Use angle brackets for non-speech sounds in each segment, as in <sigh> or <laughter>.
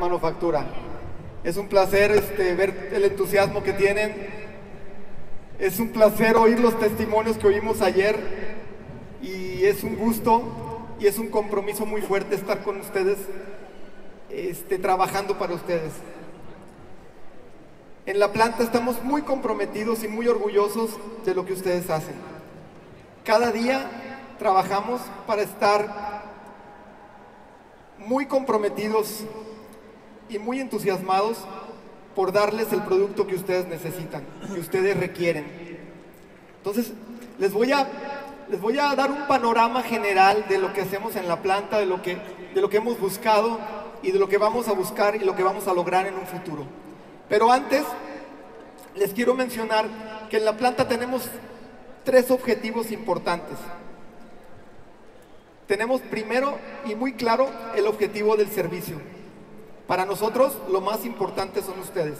Manufactura. Es un placer este, ver el entusiasmo que tienen. Es un placer oír los testimonios que oímos ayer. Y es un gusto y es un compromiso muy fuerte estar con ustedes, este, trabajando para ustedes. En la planta estamos muy comprometidos y muy orgullosos de lo que ustedes hacen. Cada día trabajamos para estar muy comprometidos y muy entusiasmados por darles el producto que ustedes necesitan, que ustedes requieren. Entonces, les voy a, les voy a dar un panorama general de lo que hacemos en la planta, de lo, que, de lo que hemos buscado y de lo que vamos a buscar y lo que vamos a lograr en un futuro. Pero antes, les quiero mencionar que en la planta tenemos tres objetivos importantes. Tenemos primero y muy claro el objetivo del servicio. Para nosotros lo más importante son ustedes.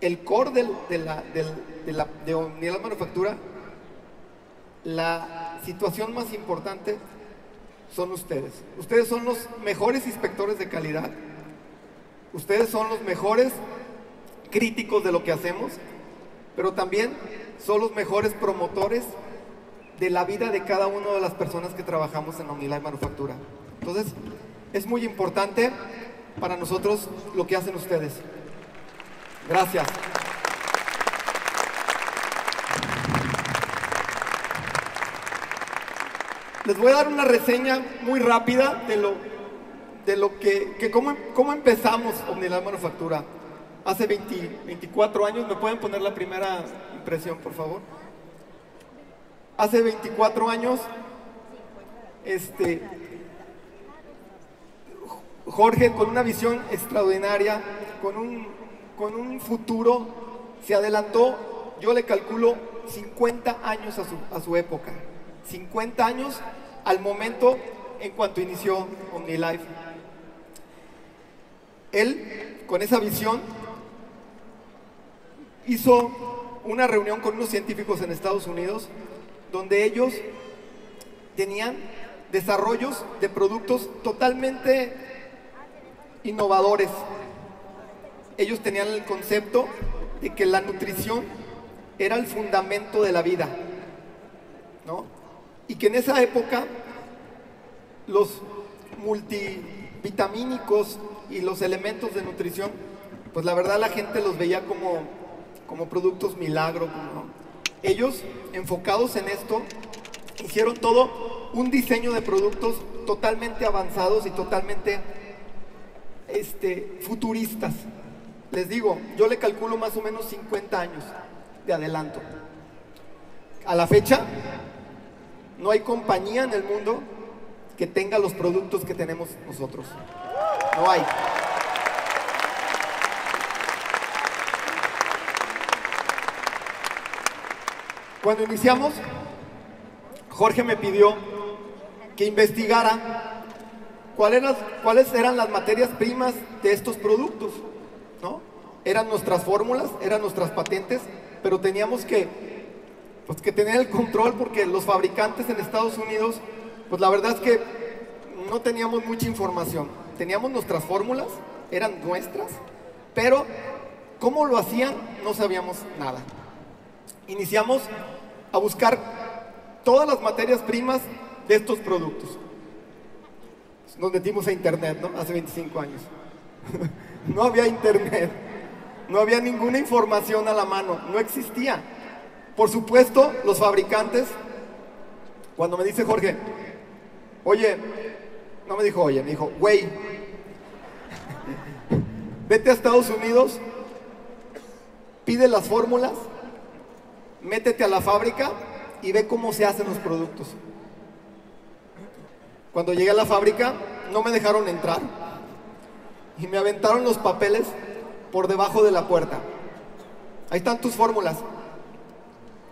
El core de, la, de, la, Manufactura, la situación más importante son ustedes. Ustedes son los mejores inspectores de calidad. Ustedes son los mejores críticos de lo que hacemos, pero también son los mejores promotores de la vida de cada una de las personas que trabajamos en Omnilife Manufactura. Entonces, es muy importante para nosotros lo que hacen ustedes. Gracias. Les voy a dar una reseña muy rápida de lo, de lo que, que cómo, cómo empezamos Omnilife Manufactura. Hace 24 años, ¿me pueden poner la primera impresión, por favor? Hace 24 años, este, Jorge con una visión extraordinaria, con un, con un futuro, se adelantó, yo le calculo 50 años a su, a su época, 50 años al momento en cuanto inició OmniLife. Él, con esa visión, hizo una reunión con unos científicos en Estados Unidos donde ellos tenían desarrollos de productos totalmente innovadores. Ellos tenían el concepto de que la nutrición era el fundamento de la vida, ¿no? Y que en esa época los multivitamínicos y los elementos de nutrición, pues la verdad la gente los veía como, como productos milagro. Ellos, enfocados en esto, hicieron todo un diseño de productos totalmente avanzados y totalmente este, futuristas. Les digo, yo le calculo más o menos 50 años de adelanto. A la fecha, no hay compañía en el mundo que tenga los productos que tenemos nosotros. No hay. Cuando iniciamos, Jorge me pidió que investigara cuáles eran las materias primas de estos productos. ¿no? Eran nuestras fórmulas, eran nuestras patentes, pero teníamos que, pues, que tener el control porque los fabricantes en Estados Unidos, pues la verdad es que no teníamos mucha información. Teníamos nuestras fórmulas, eran nuestras, pero cómo lo hacían no sabíamos nada iniciamos a buscar todas las materias primas de estos productos. Nos metimos a internet, ¿no? Hace 25 años. <laughs> no había internet, no había ninguna información a la mano, no existía. Por supuesto, los fabricantes, cuando me dice Jorge, oye, no me dijo oye, me dijo, güey, vete a Estados Unidos, pide las fórmulas métete a la fábrica y ve cómo se hacen los productos. Cuando llegué a la fábrica no me dejaron entrar y me aventaron los papeles por debajo de la puerta. Ahí están tus fórmulas.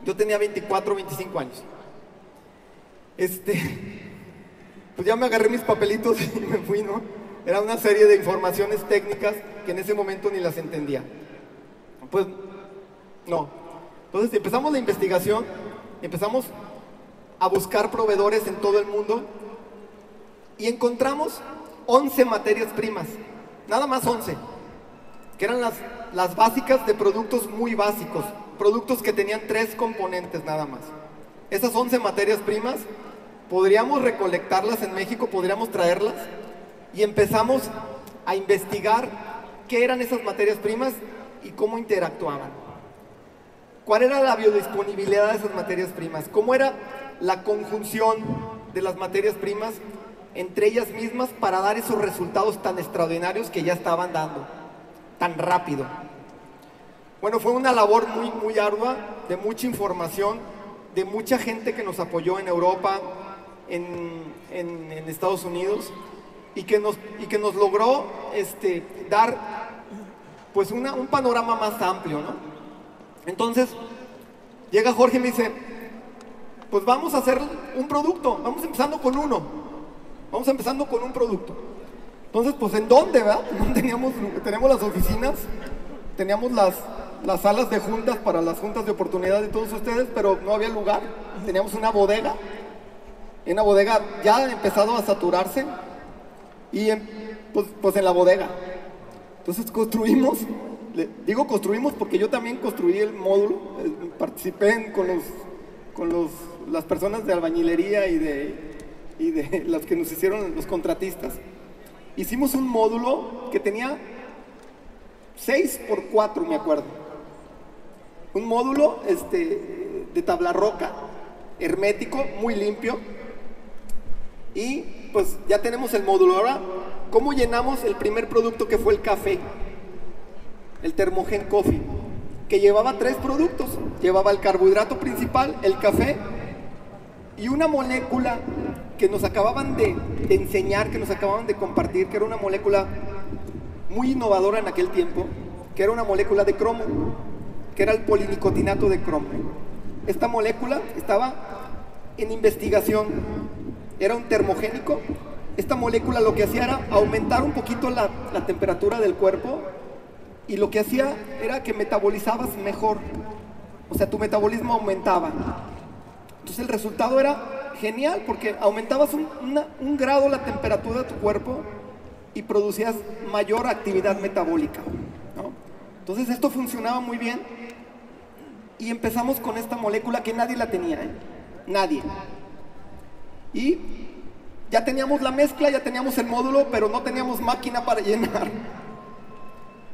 Yo tenía 24, 25 años. Este, pues ya me agarré mis papelitos y me fui, ¿no? Era una serie de informaciones técnicas que en ese momento ni las entendía. Pues, no, entonces empezamos la investigación, empezamos a buscar proveedores en todo el mundo y encontramos 11 materias primas, nada más 11, que eran las, las básicas de productos muy básicos, productos que tenían tres componentes nada más. Esas 11 materias primas, podríamos recolectarlas en México, podríamos traerlas y empezamos a investigar qué eran esas materias primas y cómo interactuaban. ¿Cuál era la biodisponibilidad de esas materias primas? ¿Cómo era la conjunción de las materias primas entre ellas mismas para dar esos resultados tan extraordinarios que ya estaban dando, tan rápido? Bueno, fue una labor muy, muy ardua, de mucha información, de mucha gente que nos apoyó en Europa, en, en Estados Unidos, y que nos, y que nos logró este, dar pues una, un panorama más amplio, ¿no? Entonces, llega Jorge y me dice, pues vamos a hacer un producto, vamos empezando con uno, vamos empezando con un producto. Entonces, pues ¿en dónde, verdad? <laughs> teníamos, tenemos las oficinas, teníamos las, las salas de juntas para las juntas de oportunidad de todos ustedes, pero no había lugar. Teníamos una bodega, una bodega ya ha empezado a saturarse, y pues, pues, en la bodega. Entonces construimos, digo construimos porque yo también construí el módulo, eh, participé con, los, con los, las personas de albañilería y de, y de <laughs> las que nos hicieron los contratistas. Hicimos un módulo que tenía 6 por 4, me acuerdo. Un módulo este, de tabla roca, hermético, muy limpio. Y pues ya tenemos el módulo. Ahora, ¿cómo llenamos el primer producto que fue el café? El Thermogen Coffee, que llevaba tres productos. Llevaba el carbohidrato principal, el café y una molécula que nos acababan de, de enseñar, que nos acababan de compartir, que era una molécula muy innovadora en aquel tiempo, que era una molécula de cromo, que era el polinicotinato de cromo. Esta molécula estaba en investigación era un termogénico. Esta molécula lo que hacía era aumentar un poquito la, temperatura del cuerpo y lo que hacía era que metabolizabas mejor. O sea, tu metabolismo aumentaba. Entonces el resultado era genial porque aumentabas un, grado la temperatura de tu cuerpo y producías mayor actividad metabólica. Entonces esto funcionaba muy bien y empezamos con esta molécula que nadie la tenía, ¿eh? nadie. Y ya teníamos la mezcla, ya teníamos el módulo, pero no teníamos máquina para llenar.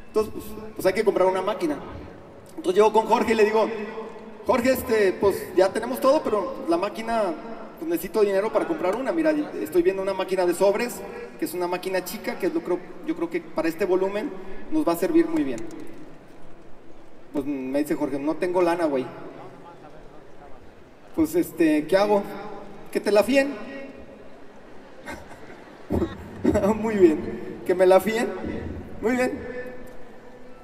Entonces, pues, pues, hay que comprar una máquina. Entonces llego con Jorge y le digo, Jorge, este, pues ya tenemos todo, pero la máquina, pues necesito dinero para comprar una. Mira, estoy viendo una máquina de sobres, que es una máquina chica, que creo, yo creo que para este volumen nos va a servir muy bien. Pues me dice Jorge, no tengo lana, güey. Pues este, ¿qué hago? que te la fíen. <laughs> Muy bien. Que me la fíen. Muy bien.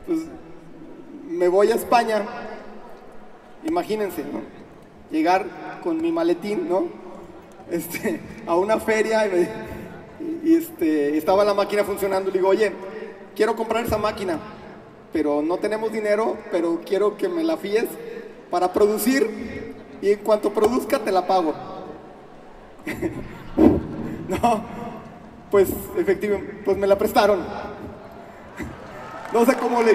Pues me voy a España. Imagínense, ¿no? Llegar con mi maletín, ¿no? Este, a una feria y, este, estaba la máquina funcionando. Le digo, oye, quiero comprar esa máquina, pero no tenemos dinero, pero quiero que me la fíes para producir y en cuanto produzca te la pago. <laughs> no, pues efectivamente, pues me la prestaron. <laughs> No sé cómo le.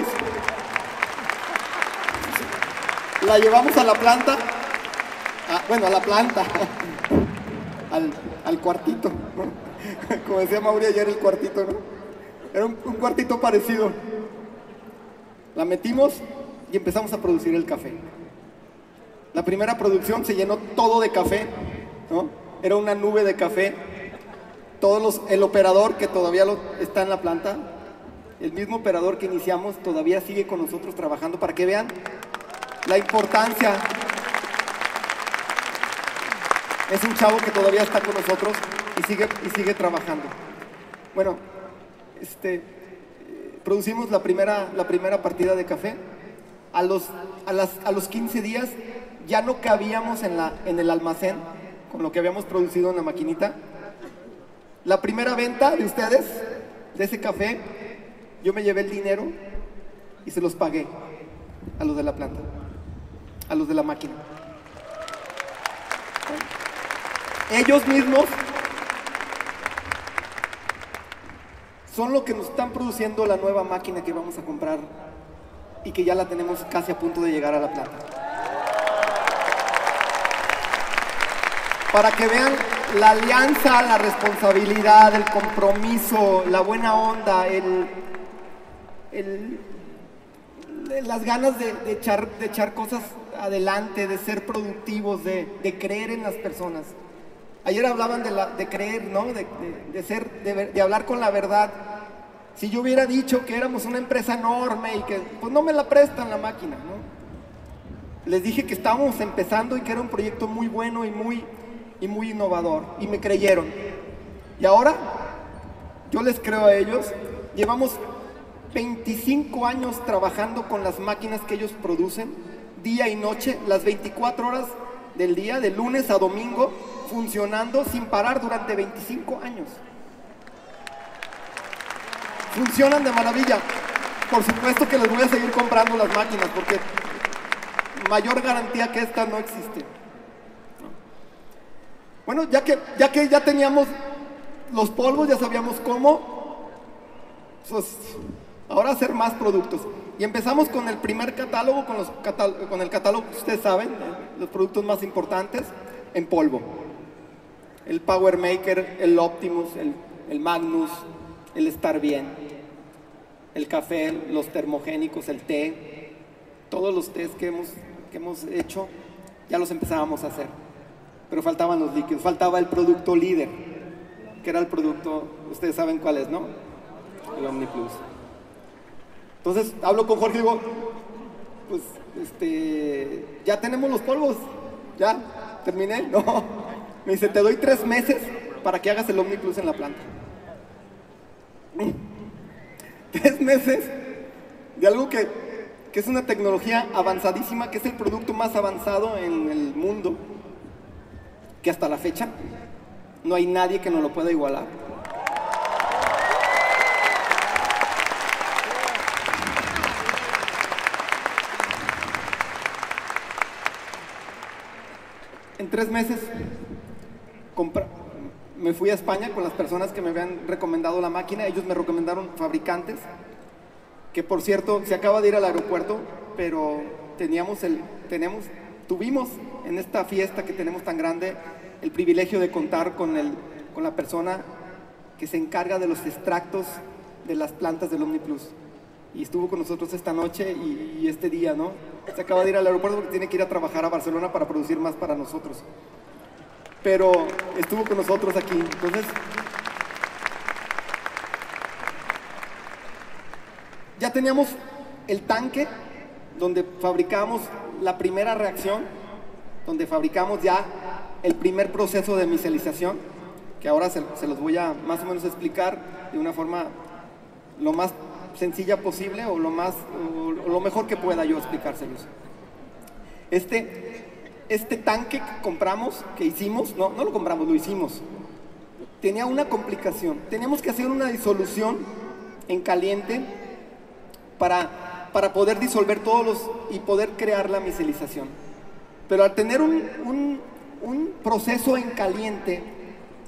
La llevamos a la planta, ah, bueno, a la planta, al, cuartito, como decía Mauri ayer, el cuartito, ¿no? Era un, un cuartito parecido. La metimos y empezamos a producir el café. La primera producción se llenó todo de café, ¿no? era una nube de café. Todos los, el operador que todavía lo, está en la planta, el mismo operador que iniciamos, todavía sigue con nosotros trabajando para que vean la importancia. Es un chavo que todavía está con nosotros y sigue, y sigue trabajando. Bueno, este, producimos la primera, la primera partida de café. A los, a, las, a los 15 días ya no cabíamos en, la, en el almacén con lo que habíamos producido en la maquinita. La primera venta de ustedes, de ese café, yo me llevé el dinero y se los pagué a los de la planta, a los de la máquina. Ellos mismos, son lo que nos están produciendo la nueva máquina que vamos a comprar y que ya la tenemos casi a punto de llegar a la planta. Para que vean la alianza, la responsabilidad, el compromiso, la buena onda, el, las ganas de, echar, de echar cosas adelante, de ser productivos, de, creer en las personas. Ayer hablaban de, la, creer, ¿no? De, ser, de, hablar con la verdad. Si yo hubiera dicho que éramos una empresa enorme y que, pues no me la prestan la máquina, ¿no? Les dije que estábamos empezando y que era un proyecto muy bueno y muy innovador. Y me creyeron. Y ahora, yo les creo a ellos. Llevamos 25 años trabajando con las máquinas que ellos producen, día y noche, las 24 horas del día, de lunes a domingo, funcionando sin parar durante 25 años. Funcionan de maravilla. Por supuesto que les voy a seguir comprando las máquinas porque mayor garantía que esta no existe. Bueno, ya que ya, que ya teníamos los polvos, ya sabíamos cómo, pues, ahora hacer más productos. Y empezamos con el primer catálogo, con, los con el catálogo que ustedes saben, los productos más importantes, en polvo. El Power Maker, el Optimus, el, Magnus, el Estar Bien, el café, los termogénicos, el té, todos los tés que hemos, que hemos hecho, ya los empezábamos a hacer. Pero faltaban los líquidos, faltaba el producto líder, que era el producto, ustedes saben cuál es, ¿no? El OmniPlus. Entonces hablo con Jorge y digo, pues este, ya tenemos los polvos, ya, terminé, <laughs> no. Me dice, te doy tres meses para que hagas el OmniPlus en la planta. <laughs> Tres meses de algo que, que es una tecnología avanzadísima, que es el producto más avanzado en el mundo, que hasta la fecha no hay nadie que nos lo pueda igualar. Tres meses me fui a España con las personas que me habían recomendado la máquina. Ellos me recomendaron fabricantes, que por cierto se acaba de ir al aeropuerto, pero teníamos el, tenemos, tuvimos en esta fiesta que tenemos tan grande el privilegio de contar con, el, con la persona que se encarga de los extractos de las plantas del OmniPlus y estuvo con nosotros esta noche y, este día, ¿no? Se acaba de ir al aeropuerto porque tiene que ir a trabajar a Barcelona para producir más para nosotros. Pero estuvo con nosotros aquí. Entonces, ya teníamos el tanque donde fabricamos la primera reacción, donde fabricamos ya el primer proceso de micelización, que ahora se, se los voy a más o menos explicar de una forma lo más sencilla posible o lo, más, lo mejor que pueda yo explicárselos. Este, este tanque que compramos, que hicimos, no, no lo compramos, lo hicimos, tenía una complicación. Teníamos que hacer una disolución en caliente para, para poder disolver todos los y poder crear la micelización. Pero al tener un, un, un proceso en caliente,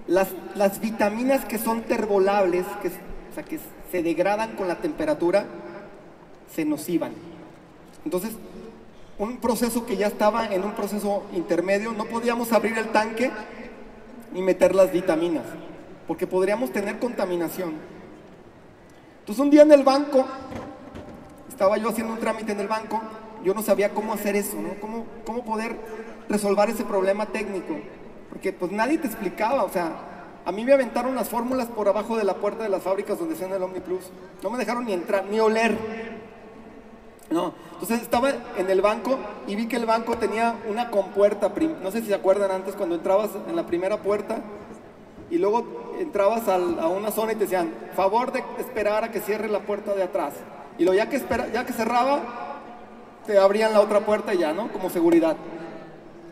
las, las, vitaminas que son tervolables, que, o sea, que se degradan con la temperatura, se nos iban. Entonces, un proceso que ya estaba en un proceso intermedio, no podíamos abrir el tanque y meter las vitaminas, porque podríamos tener contaminación. Entonces un día en el banco, estaba yo haciendo un trámite en el banco, yo no sabía cómo hacer eso, ¿no? Cómo, cómo poder resolver ese problema técnico, porque pues nadie te explicaba, o sea, a mí me aventaron las fórmulas por abajo de la puerta de las fábricas donde se el OmniPlus. No me dejaron ni entrar, ni oler. No, entonces estaba en el banco y vi que el banco tenía una compuerta, no sé si se acuerdan antes cuando entrabas en la primera puerta y luego entrabas a una zona y te decían, favor de esperar a que cierre la puerta de atrás. Y lo ya que, espera, ya que cerraba, te abrían la otra puerta ya, ¿no? Como seguridad.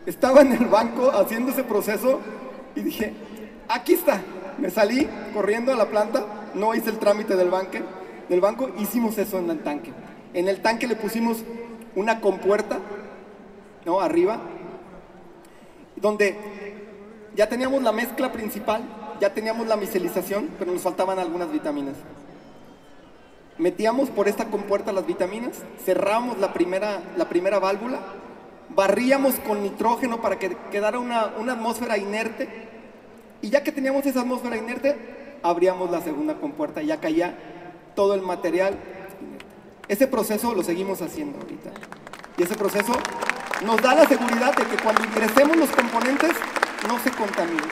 Estaba en el banco haciendo ese proceso y dije, aquí está. Me salí corriendo a la planta, no hice el trámite del, banque, del banco, hicimos eso en el tanque. En el tanque le pusimos una compuerta, ¿no? Arriba, donde ya teníamos la mezcla principal, ya teníamos la micelización, pero nos faltaban algunas vitaminas. metíamos por esta compuerta las vitaminas, cerramos la primera, la primera válvula, barríamos con nitrógeno para que quedara una, una atmósfera inerte, y ya que teníamos esa atmósfera inerte, abríamos la segunda compuerta ya caía todo el material. Ese proceso lo seguimos haciendo ahorita. Y ese proceso nos da la seguridad de que cuando ingresemos los componentes no se contaminen.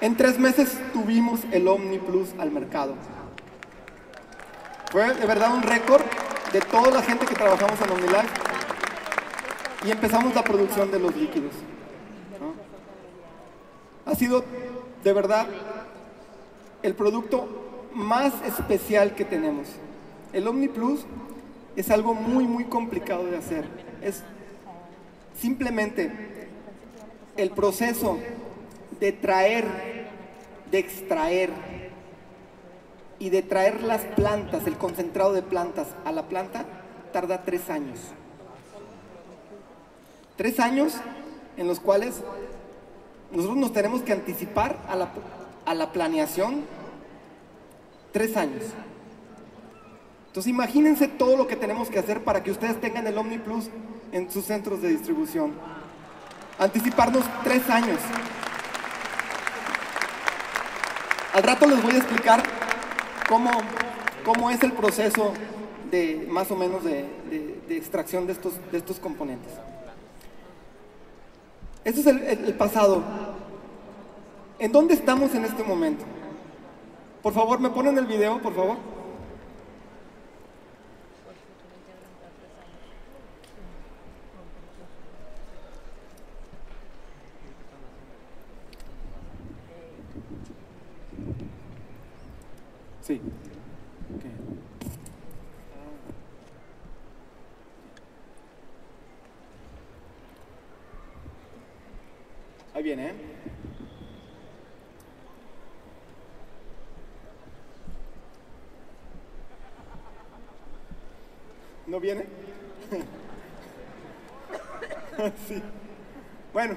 En tres meses tuvimos el Omni Plus al mercado. Fue de verdad un récord de toda la gente que trabajamos en OmniLife y empezamos la producción de los líquidos. Ha sido de verdad el producto más especial que tenemos. El Omni Plus es algo muy, muy complicado de hacer. Es simplemente el proceso de traer, de extraer y de traer las plantas, el concentrado de plantas a la planta, tarda tres años. Tres años en los cuales nosotros nos tenemos que anticipar a la, a la planeación tres años. Entonces imagínense todo lo que tenemos que hacer para que ustedes tengan el Omni Plus en sus centros de distribución. Anticiparnos tres años. Al rato les voy a explicar cómo, cómo es el proceso de más o menos de, extracción de estos, de estos componentes. Este es el pasado. ¿En dónde estamos en este momento? Por favor, ¿me ponen el video, por favor? Sí. Okay. Ahí viene, ¿eh? ¿No viene? <laughs> sí. Bueno.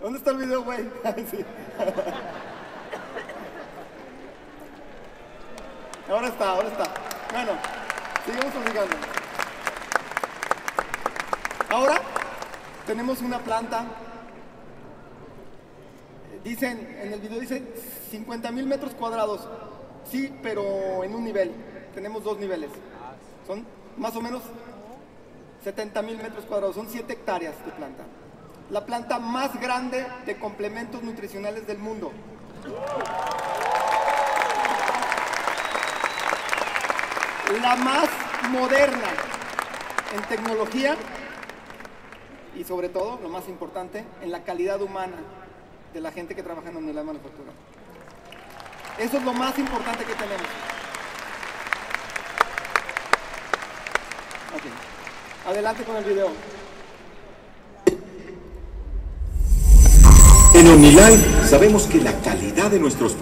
¿Dónde está el video, güey? <laughs> sí. Ahora está, ahora está. Bueno, sigamos platicando. Ahora tenemos una planta. Dicen, en el video dice 50 mil metros cuadrados. Sí, pero en un nivel. Tenemos dos niveles. Son más o menos 70 mil metros cuadrados. Son 7 hectáreas de planta. La planta más grande de complementos nutricionales del mundo. la más moderna en tecnología y sobre todo, lo más importante, en la calidad humana de la gente que trabaja en la manufactura. Eso es lo más importante que tenemos. Adelante con el video. En OmniLife sabemos que la calidad de nuestros productos